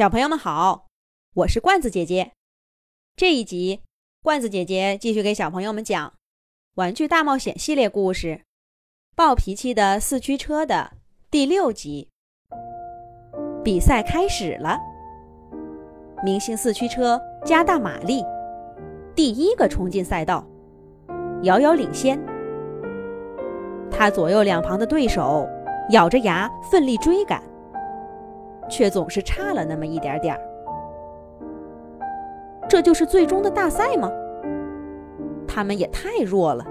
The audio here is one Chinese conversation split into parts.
小朋友们好，我是罐子姐姐。这一集，罐子姐姐继续给小朋友们讲《玩具大冒险》系列故事《暴脾气的四驱车》的第六集。比赛开始了，明星四驱车加大马力，第一个冲进赛道，遥遥领先。他左右两旁的对手咬着牙奋力追赶。却总是差了那么一点点儿。这就是最终的大赛吗？他们也太弱了。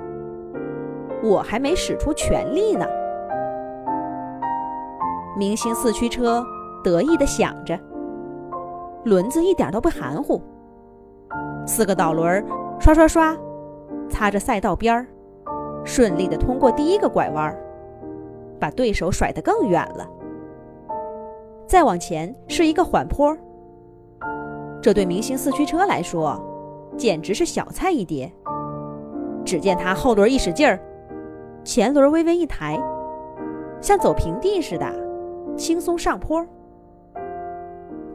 我还没使出全力呢。明星四驱车得意地想着，轮子一点都不含糊。四个导轮刷刷刷，擦着赛道边儿，顺利地通过第一个拐弯，把对手甩得更远了。再往前是一个缓坡，这对明星四驱车来说简直是小菜一碟。只见它后轮一使劲儿，前轮微微一抬，像走平地似的轻松上坡。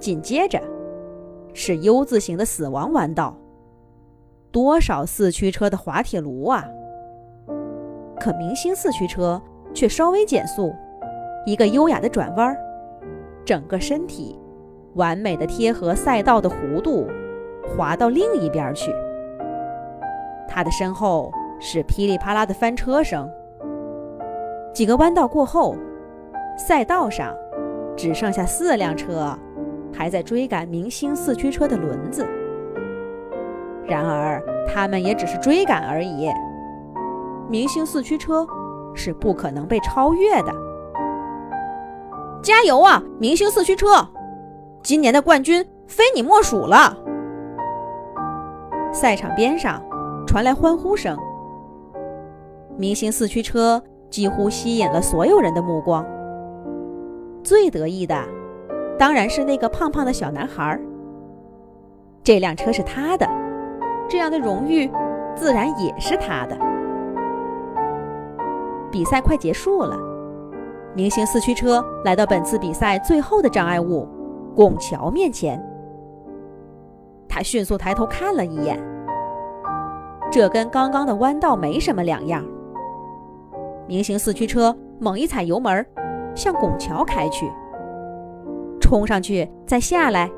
紧接着是 U 字形的死亡弯道，多少四驱车的滑铁卢啊！可明星四驱车却稍微减速，一个优雅的转弯儿。整个身体完美的贴合赛道的弧度，滑到另一边去。他的身后是噼里啪啦的翻车声。几个弯道过后，赛道上只剩下四辆车还在追赶明星四驱车的轮子。然而，他们也只是追赶而已。明星四驱车是不可能被超越的。加油啊，明星四驱车！今年的冠军非你莫属了。赛场边上传来欢呼声，明星四驱车几乎吸引了所有人的目光。最得意的当然是那个胖胖的小男孩。这辆车是他的，这样的荣誉自然也是他的。比赛快结束了。明星四驱车来到本次比赛最后的障碍物——拱桥面前。他迅速抬头看了一眼，这跟刚刚的弯道没什么两样。明星四驱车猛一踩油门，向拱桥开去，冲上去再下来，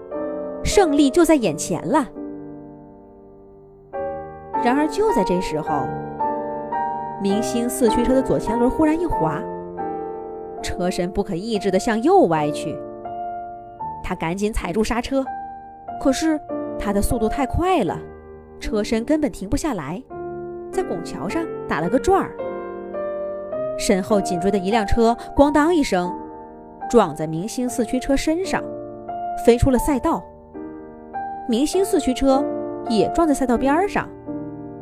胜利就在眼前了。然而就在这时候，明星四驱车的左前轮忽然一滑。车身不可抑制地向右歪去，他赶紧踩住刹车，可是他的速度太快了，车身根本停不下来，在拱桥上打了个转儿。身后紧追的一辆车“咣当”一声撞在明星四驱车身上，飞出了赛道。明星四驱车也撞在赛道边上，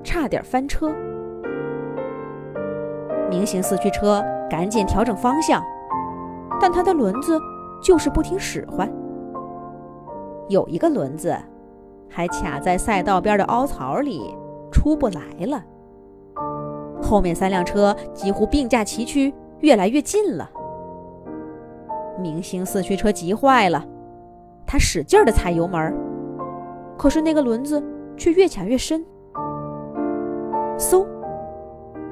差点翻车。明星四驱车赶紧调整方向。但它的轮子就是不听使唤，有一个轮子还卡在赛道边的凹槽里出不来了。后面三辆车几乎并驾齐驱，越来越近了。明星四驱车急坏了，他使劲地踩油门，可是那个轮子却越卡越深。嗖，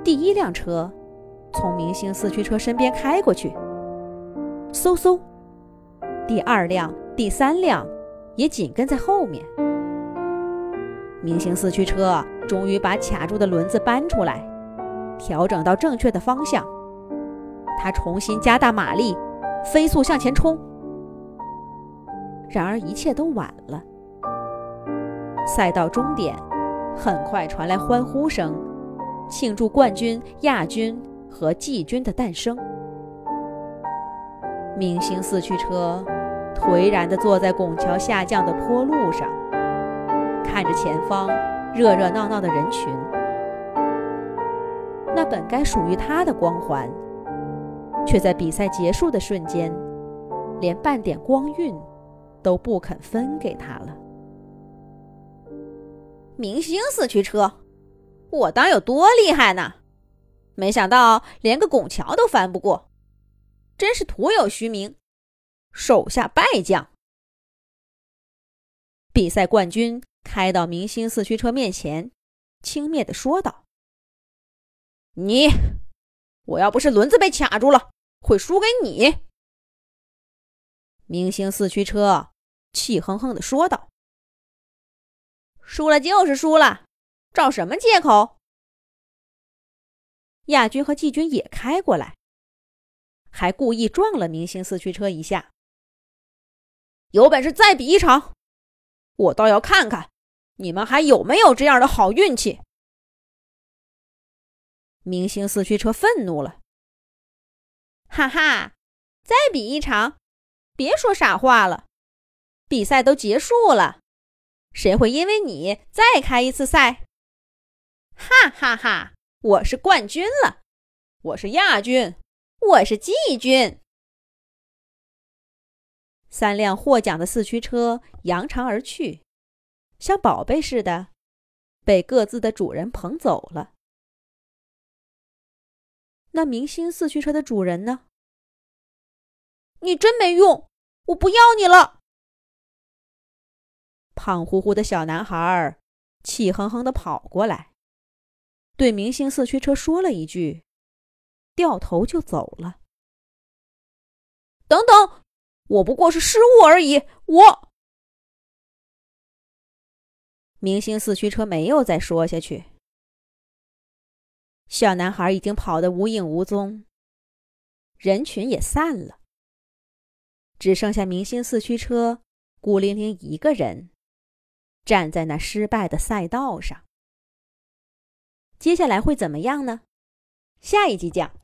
第一辆车从明星四驱车身边开过去。嗖嗖，第二辆、第三辆也紧跟在后面。明星四驱车终于把卡住的轮子搬出来，调整到正确的方向。它重新加大马力，飞速向前冲。然而一切都晚了。赛道终点，很快传来欢呼声，庆祝冠军、亚军和季军的诞生。明星四驱车颓然地坐在拱桥下降的坡路上，看着前方热热闹闹的人群。那本该属于他的光环，却在比赛结束的瞬间，连半点光晕都不肯分给他了。明星四驱车，我当有多厉害呢？没想到连个拱桥都翻不过。真是徒有虚名，手下败将。比赛冠军开到明星四驱车面前，轻蔑地说道：“你，我要不是轮子被卡住了，会输给你。”明星四驱车气哼哼地说道：“输了就是输了，找什么借口？”亚军和季军也开过来，还故意撞了明星四驱车一下。有本事再比一场，我倒要看看你们还有没有这样的好运气！明星四驱车愤怒了，哈哈，再比一场。别说傻话了，比赛都结束了，谁会因为你再开一次赛？哈哈哈！我是冠军了，我是亚军，我是季军。三辆获奖的四驱车扬长而去，像宝贝似的，被各自的主人捧走了。那明星四驱车的主人呢？你真没用！我不要你了！胖乎乎的小男孩气哼哼的跑过来，对明星四驱车说了一句，掉头就走了。等等，我不过是失误而已。我……明星四驱车没有再说下去。小男孩已经跑得无影无踪，人群也散了。只剩下明星四驱车孤零零一个人，站在那失败的赛道上。接下来会怎么样呢？下一集讲。